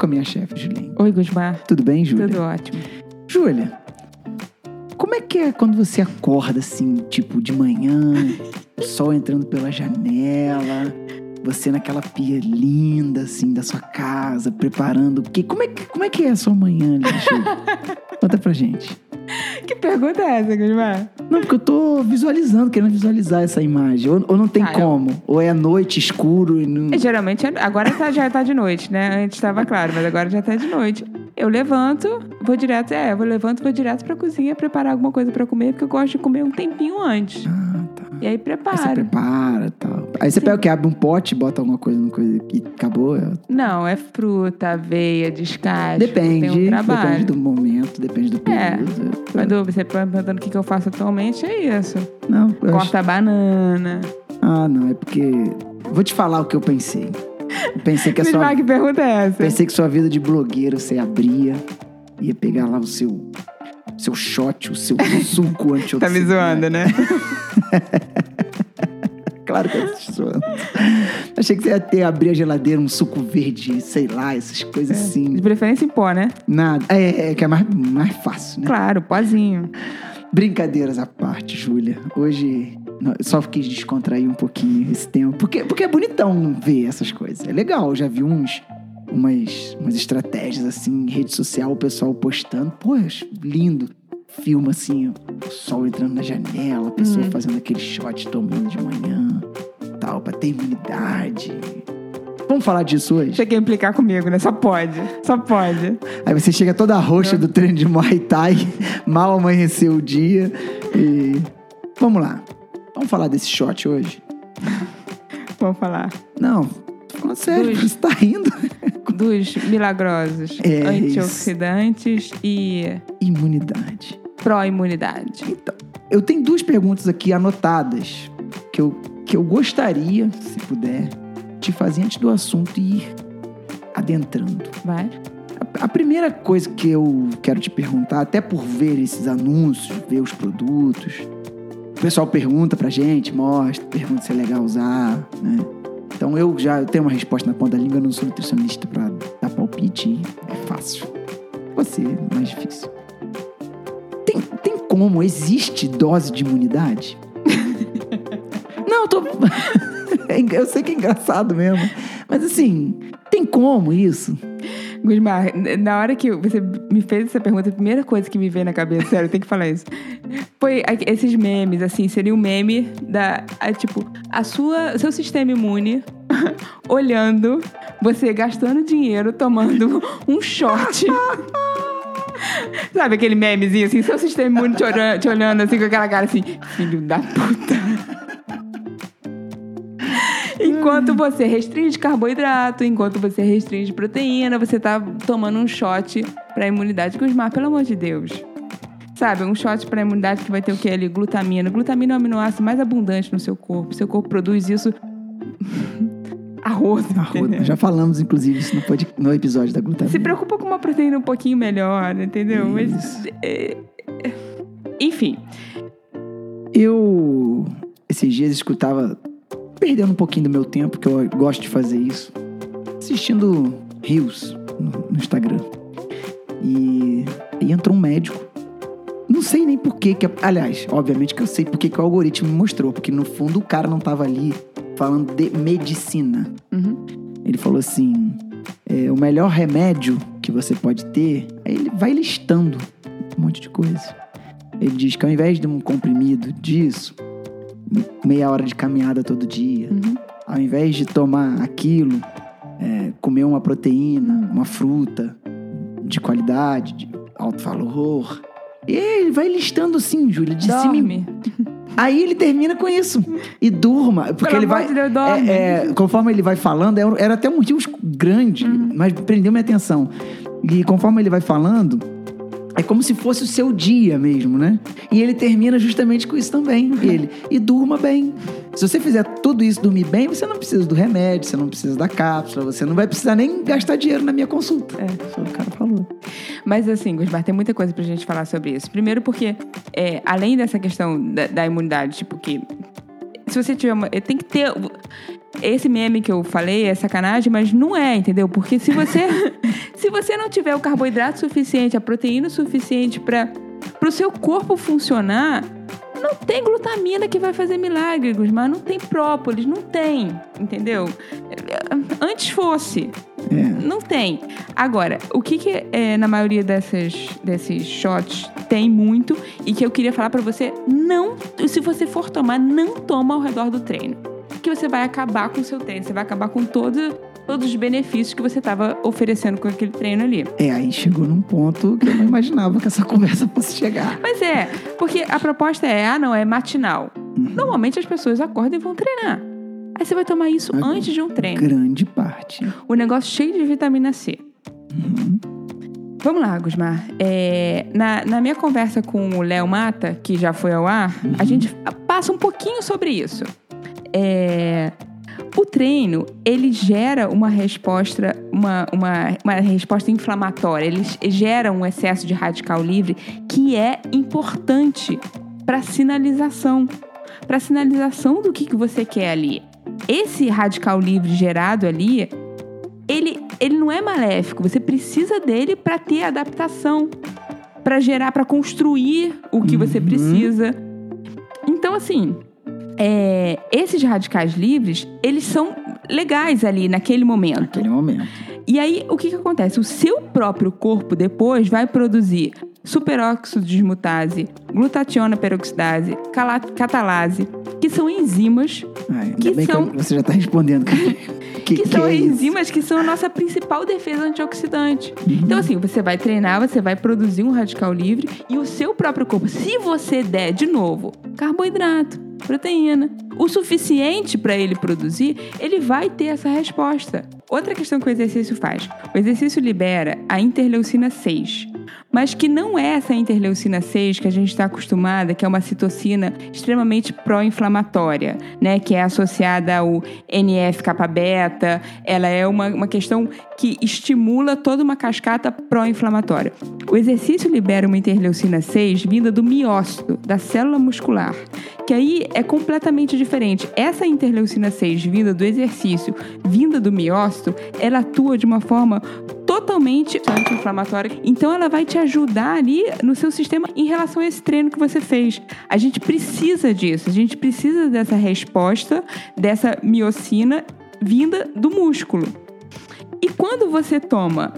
com a minha chefe, Julinha. Oi, Gusmar. Tudo bem, Júlia? Tudo ótimo. Júlia, como é que é quando você acorda assim, tipo de manhã, o sol entrando pela janela, você naquela pia linda assim da sua casa, preparando o quê? Como é que, como é, que é a sua manhã, Júlia? Conta pra gente. Pergunta é essa, Gusmar? Não, porque eu tô visualizando, querendo visualizar essa imagem. Ou, ou não tem Ah, eu- como. Ou é noite, escuro e não. É, Geralmente, agora tá- já tá de noite, né? Antes estava claro, mas agora já tá de noite. Eu levanto, vou direto, é, eu vou levanto, vou direto pra cozinha preparar alguma coisa pra comer, porque eu gosto de comer um tempinho antes. Ah, tá. E aí Aí você prepara e tal. Aí você pega o que? Abre um pote, bota alguma coisa no coisa e acabou. É- Não, é fruta, aveia, descasco. Depende. Um depende do momento, depende do É. período. Quando você tá perguntando o que que eu faço atualmente, é isso. Não, eu acho... Corta a banana. Ah, não, é porque. Vou te falar o que eu pensei. Eu pensei que a sua. que pergunta é essa? Pensei que sua vida de blogueira você abria, ia pegar lá o seu. Seu shot, o seu suco antioxidante. Tá me zoando, né? Claro que eu tô zoando. Achei que você ia ter, abrir a geladeira, um suco verde, sei lá, essas coisas assim. De preferência em pó, né? Nada. É, é que é mais, mais fácil, né? Claro, pozinho. Brincadeiras à parte, Júlia. Hoje só quis descontrair um pouquinho esse tempo. Porque, porque é bonitão ver essas coisas. É legal. Já vi uns, umas, umas estratégias assim em rede social, o pessoal postando. Pô, lindo. Filma assim, o sol entrando na janela, a pessoa fazendo aquele shot tomando de manhã, ter imunidade. Vamos falar disso hoje? Você quer implicar comigo, né? Só pode. Só pode. Aí você chega toda roxa do treino de Muay Thai, mal amanheceu o dia e... Vamos lá. Vamos falar desse shot hoje? Vamos falar. Não, tô falando sério, Dos- você tá rindo. Dos milagrosos É antioxidantes e Imunidade. pró-imunidade. Então, eu tenho duas perguntas aqui anotadas que eu, que eu gostaria, se puder, te fazer antes do assunto ir adentrando. Vai? A, a primeira coisa que eu quero te perguntar, até por ver esses anúncios, ver os produtos, o pessoal pergunta pra gente, mostra, pergunta se é legal usar, né? Então eu já tenho uma resposta na ponta da língua, eu não sou nutricionista pra dar palpite, é fácil. Você é mais difícil. Tem, tem como? Existe dose de imunidade? Tô. eu sei que é engraçado mesmo. Mas assim, tem como isso? Gusmar, na hora que você me fez essa pergunta, a primeira coisa que me veio na cabeça, sério, eu tenho que falar isso. Foi esses memes, assim, seria um meme da, a, tipo, a sua, seu sistema imune olhando você gastando dinheiro tomando um shot. Sabe aquele memezinho assim, seu sistema imune te, olha- te olhando assim com aquela cara assim, filho da puta. Enquanto você restringe carboidrato, enquanto você restringe proteína, você tá tomando um shot pra imunidade. Gusmar, pelo amor de Deus. Sabe, um shot pra imunidade que vai ter o que ali? Glutamina. Glutamina é o aminoácido mais abundante no seu corpo. Seu corpo produz isso arroz. Arroz, já falamos, inclusive, isso no, pod- no episódio da glutamina. Se preocupa com uma proteína um pouquinho melhor, entendeu? Mas. Isso. é, é, enfim. Eu, esses dias, escutava, perdendo um pouquinho do meu tempo, que eu gosto de fazer isso, assistindo Rios no, no Instagram. E, e entrou um médico. Não sei nem por que, que. Aliás, obviamente que eu sei porque que o algoritmo me mostrou, porque no fundo o cara não tava ali falando de medicina. Uhum. Ele falou assim: é, o melhor remédio que você pode ter, aí ele vai listando um monte de coisa. Ele diz que ao invés de um comprimido disso, meia hora de caminhada todo dia, Uhum. ao invés de tomar aquilo, é, comer uma proteína, uma fruta de qualidade, de alto valor. E ele vai listando assim, Júlia, de cima Dorme. Aí ele termina com isso. E durma. Porque Pelo ele vai. de Deus, é, é, conforme ele vai falando, era, era até um motivo grande, Uhum. mas prendeu minha atenção. E conforme ele vai falando, é como se fosse o seu dia mesmo, né? E ele termina justamente com isso também. Ele. E durma bem. Se você fizer tudo isso, dormir bem, você não precisa do remédio, você não precisa da cápsula, você não vai precisar nem gastar dinheiro na minha consulta. É. Foi o que o cara falou. Mas assim, Gusmar, tem muita coisa pra gente falar sobre isso. Primeiro porque, é, além dessa questão da, da imunidade, tipo que... Se você tiver uma... Tem que ter... Esse meme que eu falei é sacanagem, mas não é, entendeu? Porque se você... Se você não tiver o carboidrato suficiente, a proteína suficiente para o seu corpo funcionar, não tem glutamina que vai fazer milagre, mas não tem própolis, não tem, entendeu? Antes fosse. É. Não tem. Agora, o que, que é, na maioria dessas, desses shots tem muito e que eu queria falar para você, não, se você for tomar, não toma ao redor do treino. Que você vai acabar com o seu treino, você vai acabar com todo, todos os benefícios que você estava oferecendo com aquele treino ali. É, aí chegou num ponto que eu não imaginava que essa conversa fosse chegar. Mas é, porque a proposta é, ah, não, é matinal. Normalmente as pessoas acordam e vão treinar. Aí você vai tomar isso antes de um treino. Grande parte. O negócio cheio de vitamina C. Vamos lá, Gusmar. É, na, na minha conversa com o Léo Mata, que já foi ao ar, a gente passa um pouquinho sobre isso. É, o treino, ele gera uma resposta, uma, uma, uma resposta inflamatória. Ele gera um excesso de radical livre que é importante para sinalização. Para sinalização do que, que você quer ali. Esse radical livre gerado ali, ele, ele não é maléfico. Você precisa dele para ter adaptação, para gerar, para construir o que você Uhum. precisa. Então, assim, é, esses radicais livres, eles são legais ali naquele momento. Naquele momento. E aí, o que, que acontece? O seu próprio corpo depois vai produzir superóxido de dismutase, glutationa peroxidase, catalase, que são enzimas Ai, ainda Que são- que você já tá respondendo. que, que, que são é isso? enzimas que são a nossa principal defesa antioxidante. Uhum. Então, assim, você vai treinar, você vai produzir um radical livre e o seu próprio corpo, se você der, de novo, carboidrato, proteína, o suficiente para ele produzir, ele vai ter essa resposta. Outra questão que o exercício faz: o exercício libera a interleucina 6. Mas que não é essa interleucina 6 que a gente está acostumada, que é uma citocina extremamente pró-inflamatória, né? Que é associada ao NF-kappa-beta. Ela é uma, uma questão que estimula toda uma cascata pró-inflamatória. O exercício libera uma interleucina 6 vinda do miócito, da célula muscular, que aí é completamente diferente. Essa interleucina 6 vinda do exercício, vinda do miócito, ela atua de uma forma totalmente anti-inflamatória. Então ela vai te ajudar ali no seu sistema em relação a esse treino que você fez. A gente precisa disso, a gente precisa dessa resposta, dessa miocina vinda do músculo. E quando você toma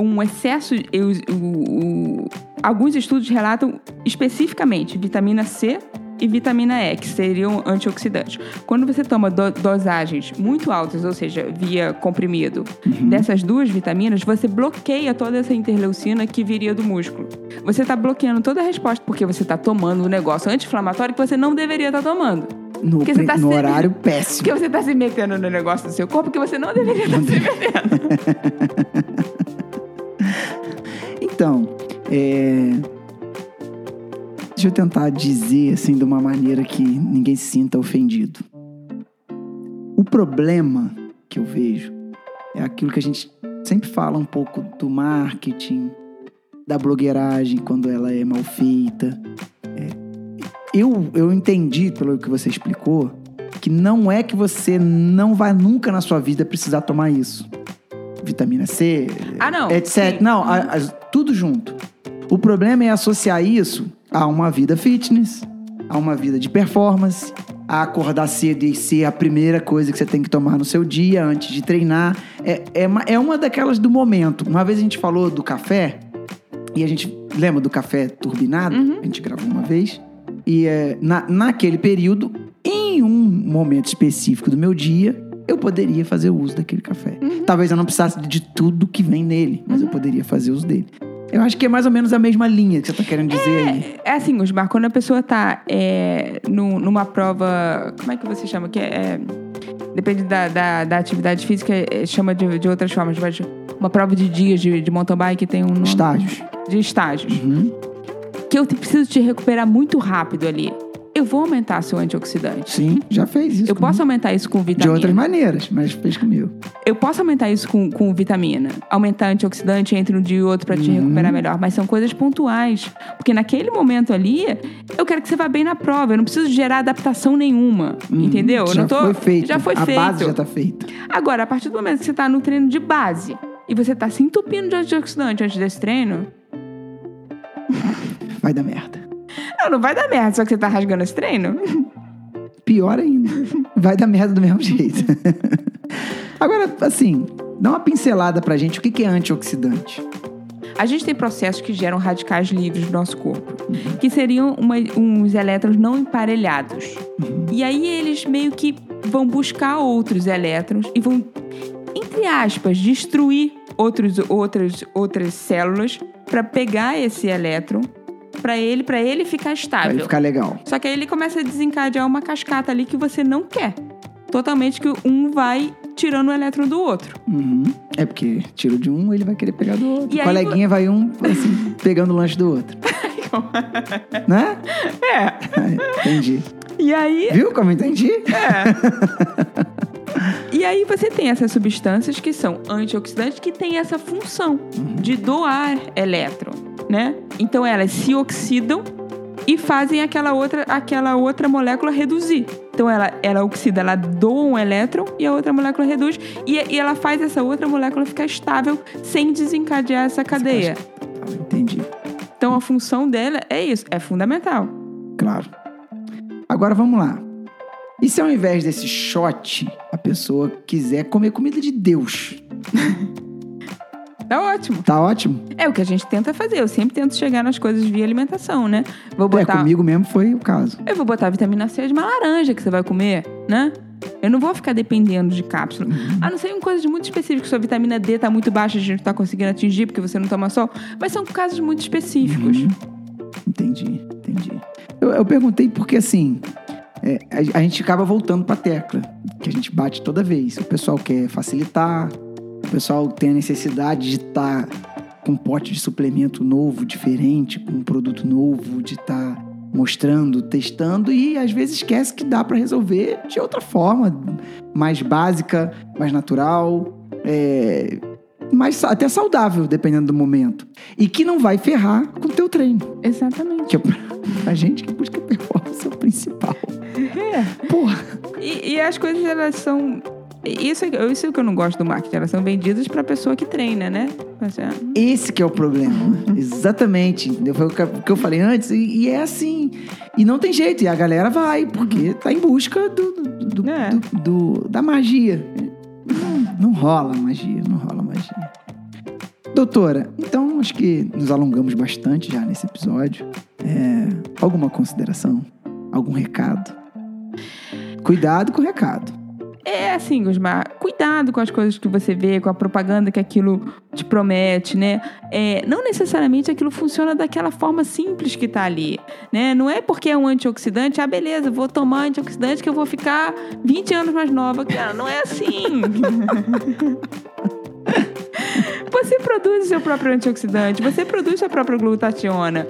um excesso, eu- o- o- alguns estudos relatam especificamente vitamina C e vitamina E, que seriam antioxidantes. Quando você toma do- dosagens muito altas, ou seja, via comprimido, dessas duas vitaminas, você bloqueia toda essa interleucina que viria do músculo. Você está bloqueando toda a resposta, porque você está tomando um negócio anti-inflamatório que você não deveria estar tomando. No, tá no sendo- horário péssimo. Porque você está se metendo no negócio do seu corpo que você não deveria estar se metendo. Então, é... deixa eu tentar dizer assim de uma maneira que ninguém se sinta ofendido. O problema que eu vejo é aquilo que a gente sempre fala um pouco do marketing, da blogueiragem quando ela é mal feita. É, eu, eu entendi, pelo que você explicou, que não é que você não vai nunca na sua vida precisar tomar isso. Vitamina C, Ah, não. etc. Sim. Não, a- as- tudo junto. O problema é associar isso a uma vida fitness, a uma vida de performance, a acordar cedo e ser a primeira coisa que você tem que tomar no seu dia antes de treinar. É, é, uma, é uma daquelas do momento. Uma vez a gente falou do café, e a gente lembra do café turbinado? A gente gravou uma vez. E é, na, naquele período, em um momento específico do meu dia, eu poderia fazer uso daquele café. Talvez eu não precisasse de tudo que vem nele, mas eu poderia fazer uso dele. Eu acho que é mais ou menos a mesma linha que você tá querendo dizer aí. É assim, Osmar, quando a pessoa tá é, nu- numa prova. Como é que você chama? Que é, é, depende da, da, da atividade física, é, chama de, de outras formas. Mas uma prova de dias de, de mountain bike tem um nome. Estágios. De estágios. Uhum. Que eu te- preciso te recuperar muito rápido ali. Eu vou aumentar seu antioxidante. Sim, já fez isso. Eu posso comigo. aumentar isso com De vitamina. outras maneiras, mas fez comigo. Eu posso aumentar isso com, com vitamina. Aumentar antioxidante entre um dia e outro pra te Uhum. recuperar melhor. Mas são coisas pontuais. Porque naquele momento ali, eu quero que você vá bem na prova. Eu não preciso gerar adaptação nenhuma. Entendeu? Uhum. já não tô, foi feito. Já foi a feito. base já tá feita. Agora, a partir do momento que você tá no treino de base e você tá se entupindo de antioxidante antes desse treino, Vai dar merda. Não, não vai dar merda, só que você tá rasgando esse treino. Pior ainda. Vai dar merda do mesmo jeito. Agora, assim, dá uma pincelada pra gente. O que é antioxidante? A gente tem processos que geram radicais livres no nosso corpo, que seriam uma- uns elétrons não emparelhados. E aí eles meio que vão buscar outros elétrons e vão, entre aspas, destruir outros, outras, outras células para pegar esse elétron para ele, para ele ficar Pra estável. ele ficar legal. Só que aí ele começa a desencadear uma cascata ali que você não quer. Totalmente que um vai tirando o elétron do outro. Uhum. É porque tiro de um, ele vai querer pegar do outro. E O aí coleguinha vai um, assim, pegando o lanche do outro. né? É. Entendi. E aí Viu como eu entendi? E aí você tem essas substâncias que são antioxidantes que têm essa função de doar elétron, né? Então elas se oxidam e fazem aquela outra, aquela outra molécula reduzir. Então ela, ela oxida, ela doa um elétron e a outra molécula reduz e, e ela faz essa outra molécula ficar estável sem desencadear essa cadeia. Tá, Entendi. Então a função dela é isso, é fundamental. Claro. Agora vamos lá. E se ao invés desse shot, a pessoa quiser comer comida de Deus? Tá ótimo. Tá ótimo? É o que a gente tenta fazer. Eu sempre tento chegar nas coisas via alimentação, né? Vou É, botar comigo mesmo foi o caso. Eu vou botar a vitamina C de uma laranja que você vai comer, né? Eu não vou ficar dependendo de cápsula. A não ser em coisas muito específicas. Sua vitamina D tá muito baixa, a gente não tá conseguindo atingir porque você não toma sol. Mas são casos muito específicos. Uhum. Entendi, entendi. Eu, eu perguntei porque, assim, é, a, a gente acaba voltando pra tecla, que a gente bate toda vez. O pessoal quer facilitar, o pessoal tem a necessidade de estar com um pote de suplemento novo, diferente, com um produto novo, de estar mostrando, testando e às vezes esquece que dá pra resolver de outra forma, mais básica, mais natural, é, mais até saudável, dependendo do momento. E que não vai ferrar com o teu treino. Exatamente. Que é pra, pra gente que busca performance é o principal. Porra. E, e as coisas, elas são. Isso, é- isso que eu não gosto do marketing. Elas são vendidas pra pessoa que treina, né? Ah, Esse que é o problema. Exatamente. Entendeu? Foi o que- eu falei antes. E, e é assim. E não tem jeito. E a galera vai, porque tá em busca do, do- do- É. do- da magia. Não, não rola magia, não rola magia. Doutora, então acho que nos alongamos bastante já nesse episódio. É, alguma consideração? Algum recado? Cuidado com o recado. É assim, Gusmar, cuidado com as coisas que você vê, com a propaganda que aquilo te promete, né? É, não necessariamente aquilo funciona daquela forma simples que tá ali, né? Não é porque é um antioxidante, ah, beleza, vou tomar antioxidante que eu vou ficar 20 anos mais nova. Cara, não é assim. você produz o seu próprio antioxidante, você produz sua própria glutationa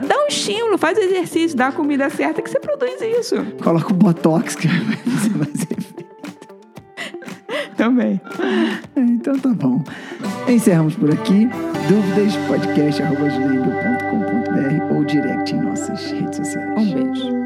dá um estímulo, faz exercício, dá a comida certa que você produz isso. Coloca o botox que vai fazer efeito. Também. Então tá bom. Encerramos por aqui. Dúvidas, podcast ou direct em nossas redes sociais. Um beijo.